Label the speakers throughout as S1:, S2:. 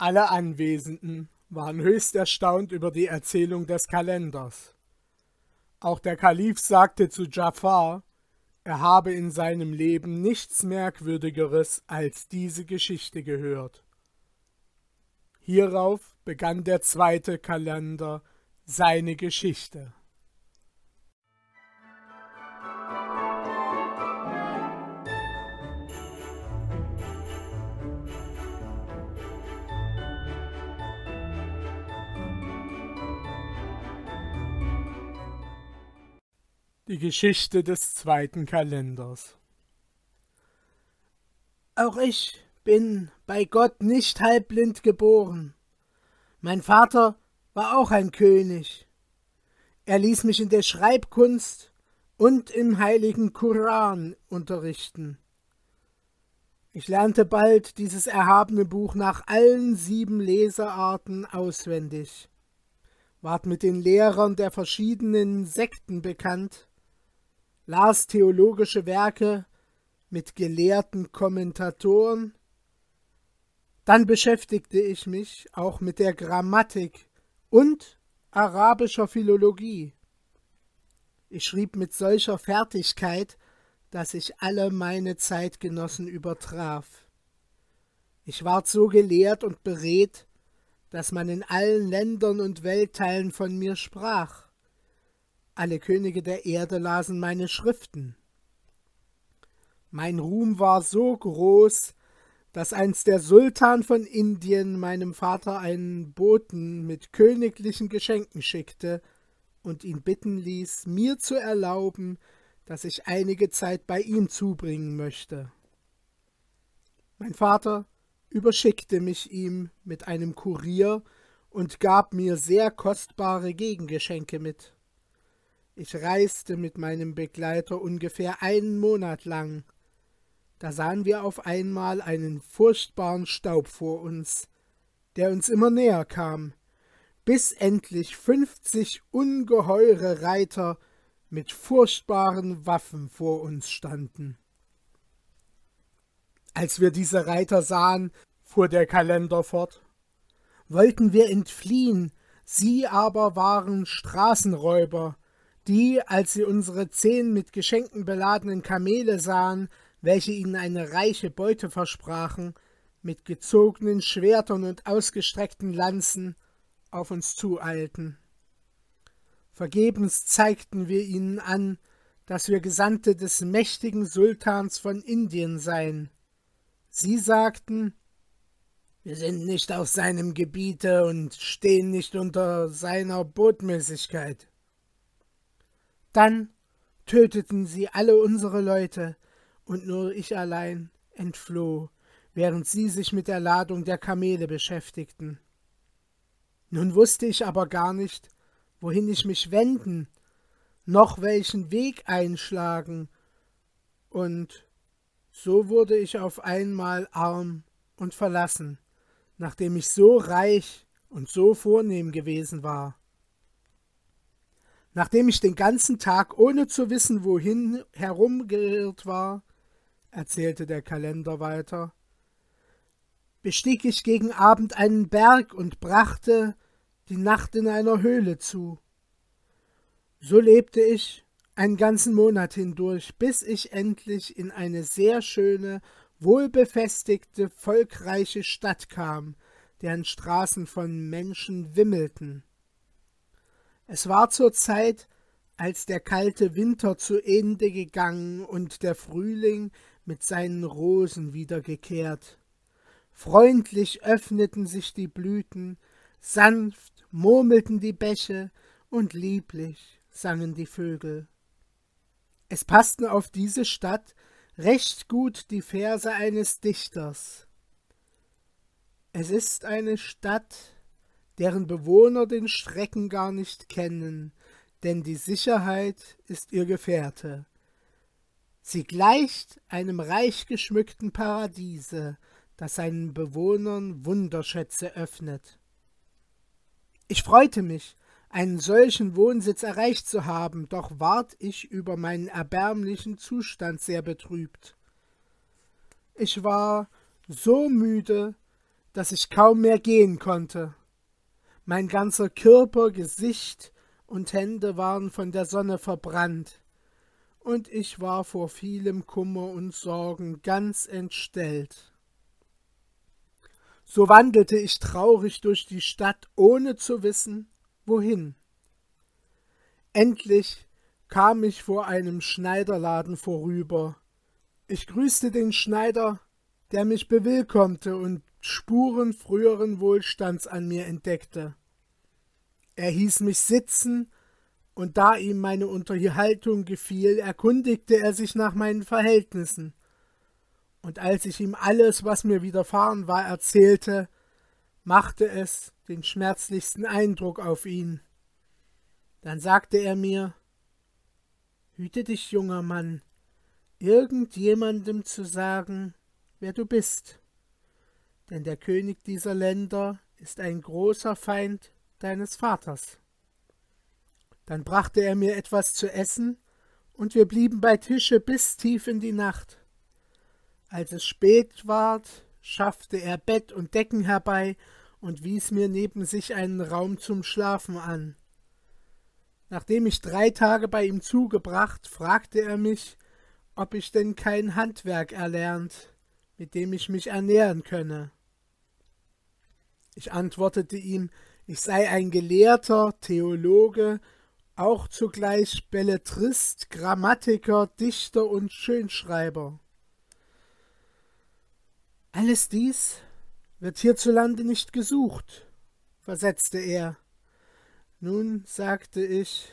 S1: Alle Anwesenden waren höchst erstaunt über die Erzählung des Kalenders. Auch der Kalif sagte zu Jafar, er habe in seinem Leben nichts Merkwürdigeres als diese Geschichte gehört. Hierauf begann der zweite Kalender seine Geschichte. Die Geschichte des zweiten Kalenders.
S2: Auch ich bin bei Gott nicht halbblind geboren. Mein Vater war auch ein König. Er ließ mich in der Schreibkunst und im heiligen Koran unterrichten. Ich lernte bald dieses erhabene Buch nach allen sieben Lesearten auswendig, ward mit den Lehrern der verschiedenen Sekten bekannt las theologische Werke mit gelehrten Kommentatoren. Dann beschäftigte ich mich auch mit der Grammatik und arabischer Philologie. Ich schrieb mit solcher Fertigkeit, dass ich alle meine Zeitgenossen übertraf. Ich ward so gelehrt und beredt, dass man in allen Ländern und Weltteilen von mir sprach. Alle Könige der Erde lasen meine Schriften. Mein Ruhm war so groß, dass einst der Sultan von Indien meinem Vater einen Boten mit königlichen Geschenken schickte und ihn bitten ließ, mir zu erlauben, dass ich einige Zeit bei ihm zubringen möchte. Mein Vater überschickte mich ihm mit einem Kurier und gab mir sehr kostbare Gegengeschenke mit. Ich reiste mit meinem Begleiter ungefähr einen Monat lang. Da sahen wir auf einmal einen furchtbaren Staub vor uns, der uns immer näher kam, bis endlich fünfzig ungeheure Reiter mit furchtbaren Waffen vor uns standen. Als wir diese Reiter sahen, fuhr der Kalender fort, wollten wir entfliehen, sie aber waren Straßenräuber, die, als sie unsere zehn mit Geschenken beladenen Kamele sahen, welche ihnen eine reiche Beute versprachen, mit gezogenen Schwertern und ausgestreckten Lanzen auf uns zueilten. Vergebens zeigten wir ihnen an, dass wir Gesandte des mächtigen Sultans von Indien seien. Sie sagten, wir sind nicht auf seinem Gebiete und stehen nicht unter seiner Botmäßigkeit. Dann töteten sie alle unsere Leute, und nur ich allein entfloh, während sie sich mit der Ladung der Kamele beschäftigten. Nun wusste ich aber gar nicht, wohin ich mich wenden, noch welchen Weg einschlagen, und so wurde ich auf einmal arm und verlassen, nachdem ich so reich und so vornehm gewesen war. Nachdem ich den ganzen Tag ohne zu wissen, wohin herumgeirrt war, erzählte der Kalender weiter, bestieg ich gegen Abend einen Berg und brachte die Nacht in einer Höhle zu. So lebte ich einen ganzen Monat hindurch, bis ich endlich in eine sehr schöne, wohlbefestigte, volkreiche Stadt kam, deren Straßen von Menschen wimmelten. Es war zur Zeit, als der kalte Winter zu Ende gegangen und der Frühling mit seinen Rosen wiedergekehrt. Freundlich öffneten sich die Blüten, sanft murmelten die Bäche und lieblich sangen die Vögel. Es passten auf diese Stadt recht gut die Verse eines Dichters. Es ist eine Stadt, deren Bewohner den Strecken gar nicht kennen, denn die Sicherheit ist ihr Gefährte. Sie gleicht einem reich geschmückten Paradiese, das seinen Bewohnern Wunderschätze öffnet. Ich freute mich, einen solchen Wohnsitz erreicht zu haben, doch ward ich über meinen erbärmlichen Zustand sehr betrübt. Ich war so müde, dass ich kaum mehr gehen konnte. Mein ganzer Körper, Gesicht und Hände waren von der Sonne verbrannt, und ich war vor vielem Kummer und Sorgen ganz entstellt. So wandelte ich traurig durch die Stadt, ohne zu wissen, wohin. Endlich kam ich vor einem Schneiderladen vorüber. Ich grüßte den Schneider, der mich bewillkommte und Spuren früheren Wohlstands an mir entdeckte. Er hieß mich sitzen, und da ihm meine Unterhaltung gefiel, erkundigte er sich nach meinen Verhältnissen. Und als ich ihm alles, was mir widerfahren war, erzählte, machte es den schmerzlichsten Eindruck auf ihn. Dann sagte er mir Hüte dich, junger Mann, irgendjemandem zu sagen, wer du bist denn der König dieser Länder ist ein großer Feind deines Vaters. Dann brachte er mir etwas zu essen, und wir blieben bei Tische bis tief in die Nacht. Als es spät ward, schaffte er Bett und Decken herbei und wies mir neben sich einen Raum zum Schlafen an. Nachdem ich drei Tage bei ihm zugebracht, fragte er mich, ob ich denn kein Handwerk erlernt, mit dem ich mich ernähren könne. Ich antwortete ihm, ich sei ein Gelehrter, Theologe, auch zugleich Belletrist, Grammatiker, Dichter und Schönschreiber. Alles dies wird hierzulande nicht gesucht, versetzte er. Nun sagte ich,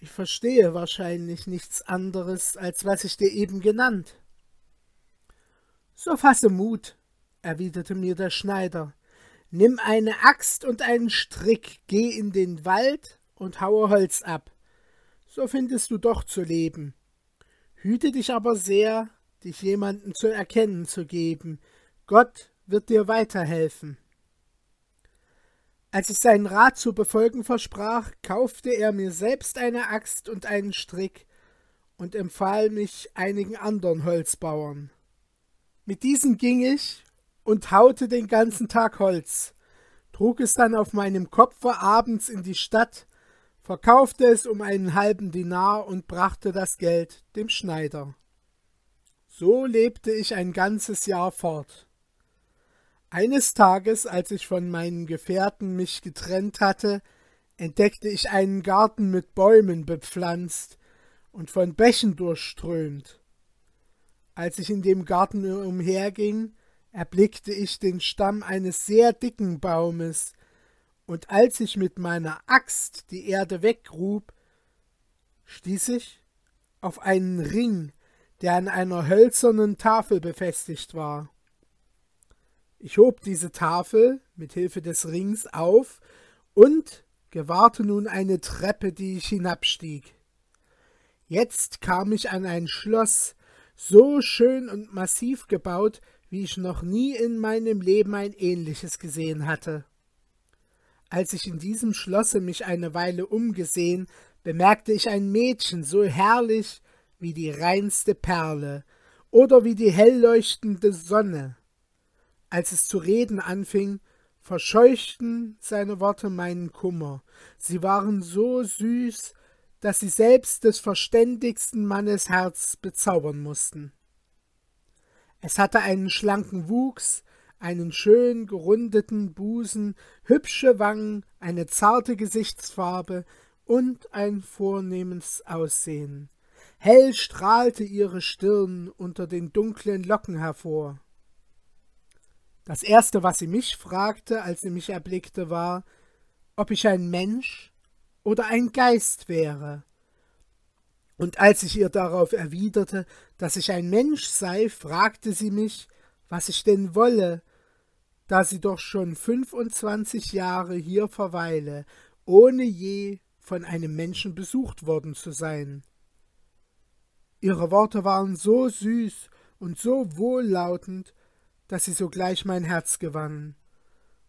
S2: ich verstehe wahrscheinlich nichts anderes, als was ich dir eben genannt. So fasse Mut, erwiderte mir der Schneider, nimm eine Axt und einen Strick, geh in den Wald und haue Holz ab. So findest du doch zu leben. Hüte dich aber sehr, dich jemanden zu erkennen zu geben. Gott wird dir weiterhelfen. Als ich seinen Rat zu befolgen versprach, kaufte er mir selbst eine Axt und einen Strick und empfahl mich einigen anderen Holzbauern. Mit diesen ging ich, und haute den ganzen Tag Holz, trug es dann auf meinem Kopfe abends in die Stadt, verkaufte es um einen halben Dinar und brachte das Geld dem Schneider. So lebte ich ein ganzes Jahr fort. Eines Tages, als ich von meinen Gefährten mich getrennt hatte, entdeckte ich einen Garten mit Bäumen bepflanzt und von Bächen durchströmt. Als ich in dem Garten umherging, erblickte ich den Stamm eines sehr dicken Baumes, und als ich mit meiner Axt die Erde weggrub, stieß ich auf einen Ring, der an einer hölzernen Tafel befestigt war. Ich hob diese Tafel mit Hilfe des Rings auf und gewahrte nun eine Treppe, die ich hinabstieg. Jetzt kam ich an ein Schloss, so schön und massiv gebaut, wie ich noch nie in meinem Leben ein ähnliches gesehen hatte. Als ich in diesem Schlosse mich eine Weile umgesehen, bemerkte ich ein Mädchen so herrlich wie die reinste Perle oder wie die hellleuchtende Sonne. Als es zu reden anfing, verscheuchten seine Worte meinen Kummer. Sie waren so süß, dass sie selbst des verständigsten Mannes Herz bezaubern mussten. Es hatte einen schlanken Wuchs, einen schön gerundeten Busen, hübsche Wangen, eine zarte Gesichtsfarbe und ein vornehmes Aussehen. Hell strahlte ihre Stirn unter den dunklen Locken hervor. Das erste, was sie mich fragte, als sie mich erblickte, war, ob ich ein Mensch oder ein Geist wäre. Und als ich ihr darauf erwiderte, dass ich ein Mensch sei, fragte sie mich, was ich denn wolle, da sie doch schon fünfundzwanzig Jahre hier verweile, ohne je von einem Menschen besucht worden zu sein. Ihre Worte waren so süß und so wohllautend, dass sie sogleich mein Herz gewannen,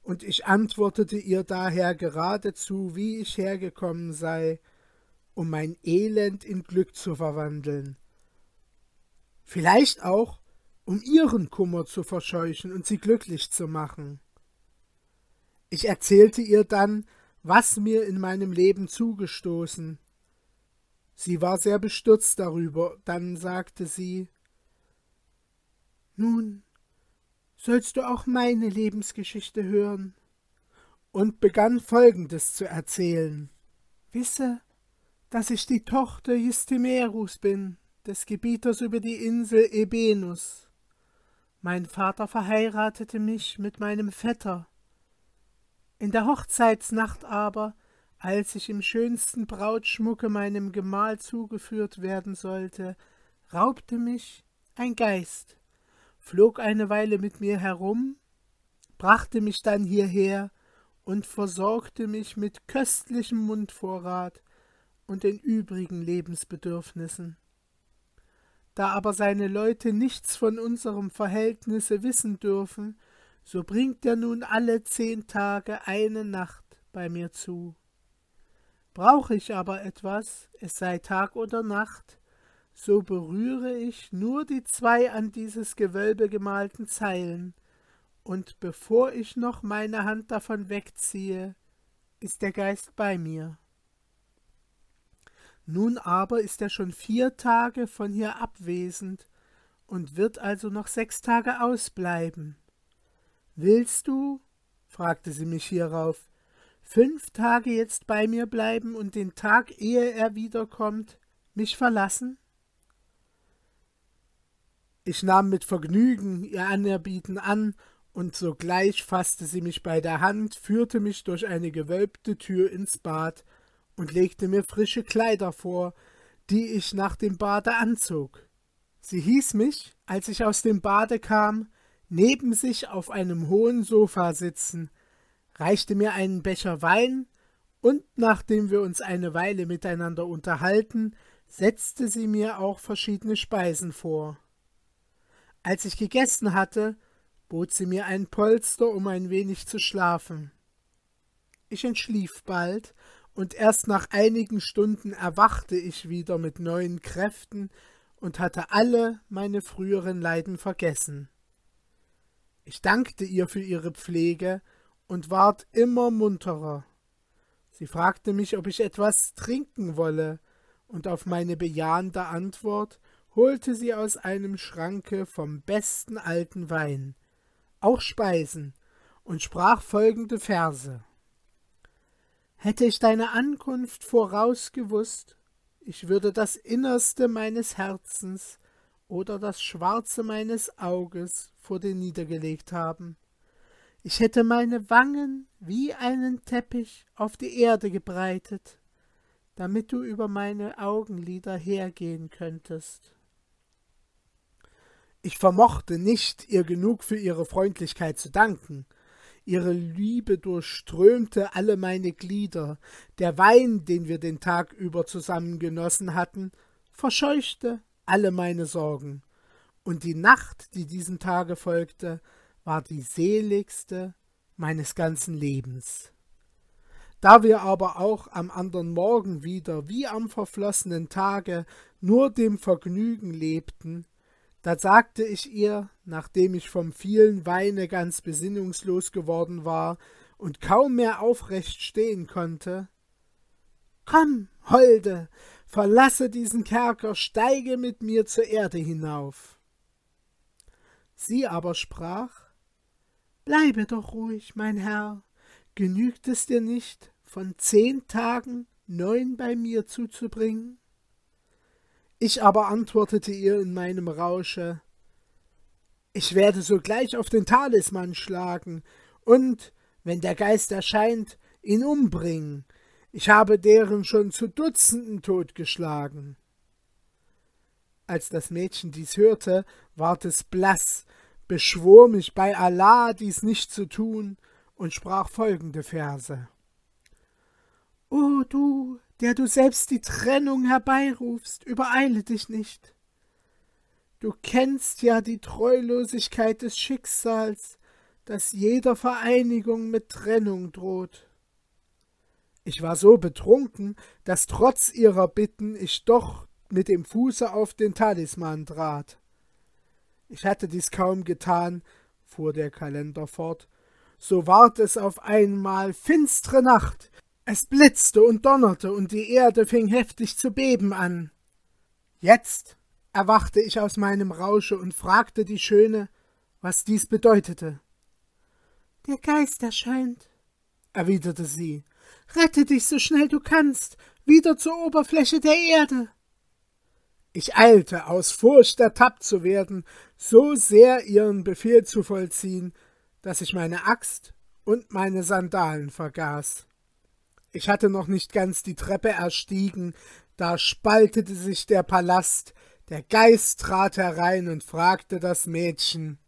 S2: und ich antwortete ihr daher geradezu, wie ich hergekommen sei, um mein Elend in Glück zu verwandeln. Vielleicht auch, um ihren Kummer zu verscheuchen und sie glücklich zu machen. Ich erzählte ihr dann, was mir in meinem Leben zugestoßen. Sie war sehr bestürzt darüber, dann sagte sie Nun sollst du auch meine Lebensgeschichte hören, und begann folgendes zu erzählen. Wisse, dass ich die Tochter Justimerus bin, des Gebieters über die Insel Ebenus. Mein Vater verheiratete mich mit meinem Vetter. In der Hochzeitsnacht aber, als ich im schönsten Brautschmucke meinem Gemahl zugeführt werden sollte, raubte mich ein Geist, flog eine Weile mit mir herum, brachte mich dann hierher und versorgte mich mit köstlichem Mundvorrat und den übrigen Lebensbedürfnissen. Da aber seine Leute nichts von unserem Verhältnisse wissen dürfen, so bringt er nun alle zehn Tage eine Nacht bei mir zu. Brauche ich aber etwas, es sei Tag oder Nacht, so berühre ich nur die zwei an dieses Gewölbe gemalten Zeilen, und bevor ich noch meine Hand davon wegziehe, ist der Geist bei mir. Nun aber ist er schon vier Tage von hier abwesend und wird also noch sechs Tage ausbleiben. Willst du, fragte sie mich hierauf, fünf Tage jetzt bei mir bleiben und den Tag, ehe er wiederkommt, mich verlassen? Ich nahm mit Vergnügen ihr Anerbieten an, und sogleich fasste sie mich bei der Hand, führte mich durch eine gewölbte Tür ins Bad und legte mir frische Kleider vor, die ich nach dem Bade anzog. Sie hieß mich, als ich aus dem Bade kam, neben sich auf einem hohen Sofa sitzen, reichte mir einen Becher Wein, und nachdem wir uns eine Weile miteinander unterhalten, setzte sie mir auch verschiedene Speisen vor. Als ich gegessen hatte, bot sie mir ein Polster, um ein wenig zu schlafen. Ich entschlief bald und erst nach einigen Stunden erwachte ich wieder mit neuen Kräften und hatte alle meine früheren Leiden vergessen. Ich dankte ihr für ihre Pflege und ward immer munterer. Sie fragte mich, ob ich etwas trinken wolle, und auf meine bejahende Antwort holte sie aus einem Schranke vom besten alten Wein, auch Speisen, und sprach folgende Verse. Hätte ich deine Ankunft vorausgewusst, ich würde das Innerste meines Herzens oder das Schwarze meines Auges vor dir niedergelegt haben. Ich hätte meine Wangen wie einen Teppich auf die Erde gebreitet, damit du über meine Augenlider hergehen könntest. Ich vermochte nicht, ihr genug für ihre Freundlichkeit zu danken, Ihre Liebe durchströmte alle meine Glieder. Der Wein, den wir den Tag über zusammen genossen hatten, verscheuchte alle meine Sorgen. Und die Nacht, die diesem Tage folgte, war die seligste meines ganzen Lebens. Da wir aber auch am andern Morgen wieder, wie am verflossenen Tage, nur dem Vergnügen lebten, da sagte ich ihr, nachdem ich vom vielen Weine ganz besinnungslos geworden war und kaum mehr aufrecht stehen konnte Komm, Holde, verlasse diesen Kerker, steige mit mir zur Erde hinauf. Sie aber sprach Bleibe doch ruhig, mein Herr, genügt es dir nicht, von zehn Tagen neun bei mir zuzubringen? Ich aber antwortete ihr in meinem Rausche Ich werde sogleich auf den Talisman schlagen und, wenn der Geist erscheint, ihn umbringen. Ich habe deren schon zu Dutzenden totgeschlagen. Als das Mädchen dies hörte, ward es blass, beschwor mich bei Allah, dies nicht zu tun, und sprach folgende Verse. O du, der du selbst die Trennung herbeirufst, übereile dich nicht. Du kennst ja die Treulosigkeit des Schicksals, das jeder Vereinigung mit Trennung droht. Ich war so betrunken, dass trotz ihrer Bitten ich doch mit dem Fuße auf den Talisman trat.
S1: Ich hatte dies kaum getan, fuhr der Kalender fort, so ward es auf einmal finstre Nacht, es blitzte und donnerte, und die Erde fing heftig zu beben an. Jetzt erwachte ich aus meinem Rausche und fragte die Schöne, was dies bedeutete.
S2: Der Geist erscheint, erwiderte sie. Rette dich so schnell du kannst, wieder zur Oberfläche der Erde.
S1: Ich eilte, aus Furcht ertappt zu werden, so sehr ihren Befehl zu vollziehen, dass ich meine Axt und meine Sandalen vergaß. Ich hatte noch nicht ganz die Treppe erstiegen, da spaltete sich der Palast, der Geist trat herein und fragte das Mädchen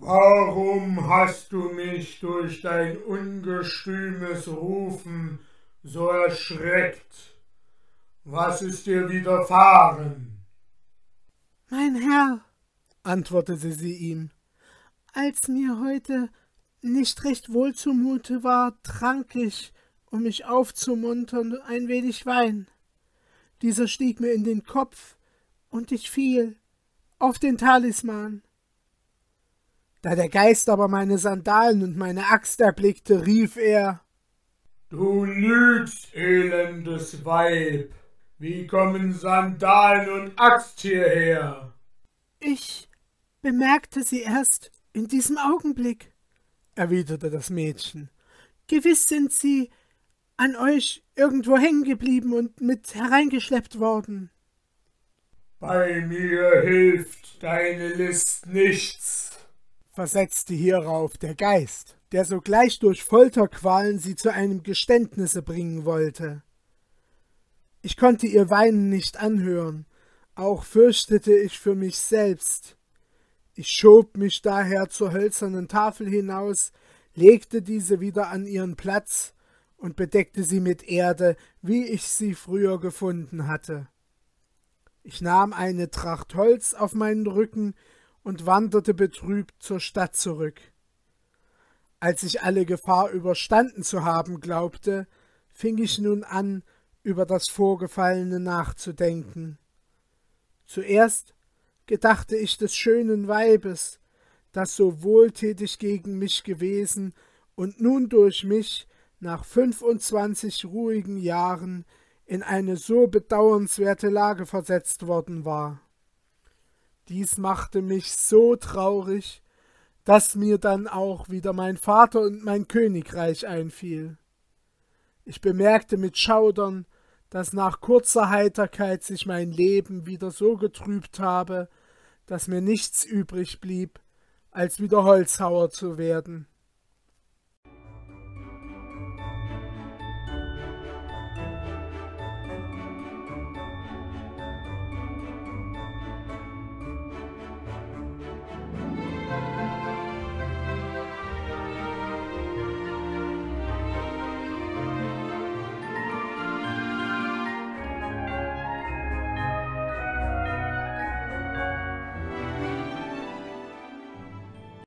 S1: Warum hast du mich durch dein ungestümes Rufen so erschreckt? Was ist dir widerfahren?
S2: Mein Herr, antwortete sie ihm, als mir heute nicht recht wohl zumute war, trank ich, um mich aufzumuntern, ein wenig Wein. Dieser stieg mir in den Kopf, und ich fiel auf den Talisman.
S1: Da der Geist aber meine Sandalen und meine Axt erblickte, rief er Du lügst, elendes Weib. Wie kommen Sandalen und Axt hierher?
S2: Ich bemerkte sie erst in diesem Augenblick, erwiderte das Mädchen. Gewiss sind sie an euch irgendwo hängen geblieben und mit hereingeschleppt worden.
S1: Bei mir hilft deine List nichts, versetzte hierauf der Geist, der sogleich durch Folterqualen sie zu einem Geständnisse bringen wollte. Ich konnte ihr Weinen nicht anhören, auch fürchtete ich für mich selbst. Ich schob mich daher zur hölzernen Tafel hinaus, legte diese wieder an ihren Platz und bedeckte sie mit Erde, wie ich sie früher gefunden hatte. Ich nahm eine Tracht Holz auf meinen Rücken und wanderte betrübt zur Stadt zurück. Als ich alle Gefahr überstanden zu haben glaubte, fing ich nun an, über das Vorgefallene nachzudenken. Zuerst gedachte ich des schönen Weibes, das so wohltätig gegen mich gewesen und nun durch mich nach fünfundzwanzig ruhigen Jahren in eine so bedauernswerte Lage versetzt worden war. Dies machte mich so traurig, dass mir dann auch wieder mein Vater und mein Königreich einfiel. Ich bemerkte mit Schaudern, dass nach kurzer Heiterkeit sich mein Leben wieder so getrübt habe, dass mir nichts übrig blieb, als wieder Holzhauer zu werden.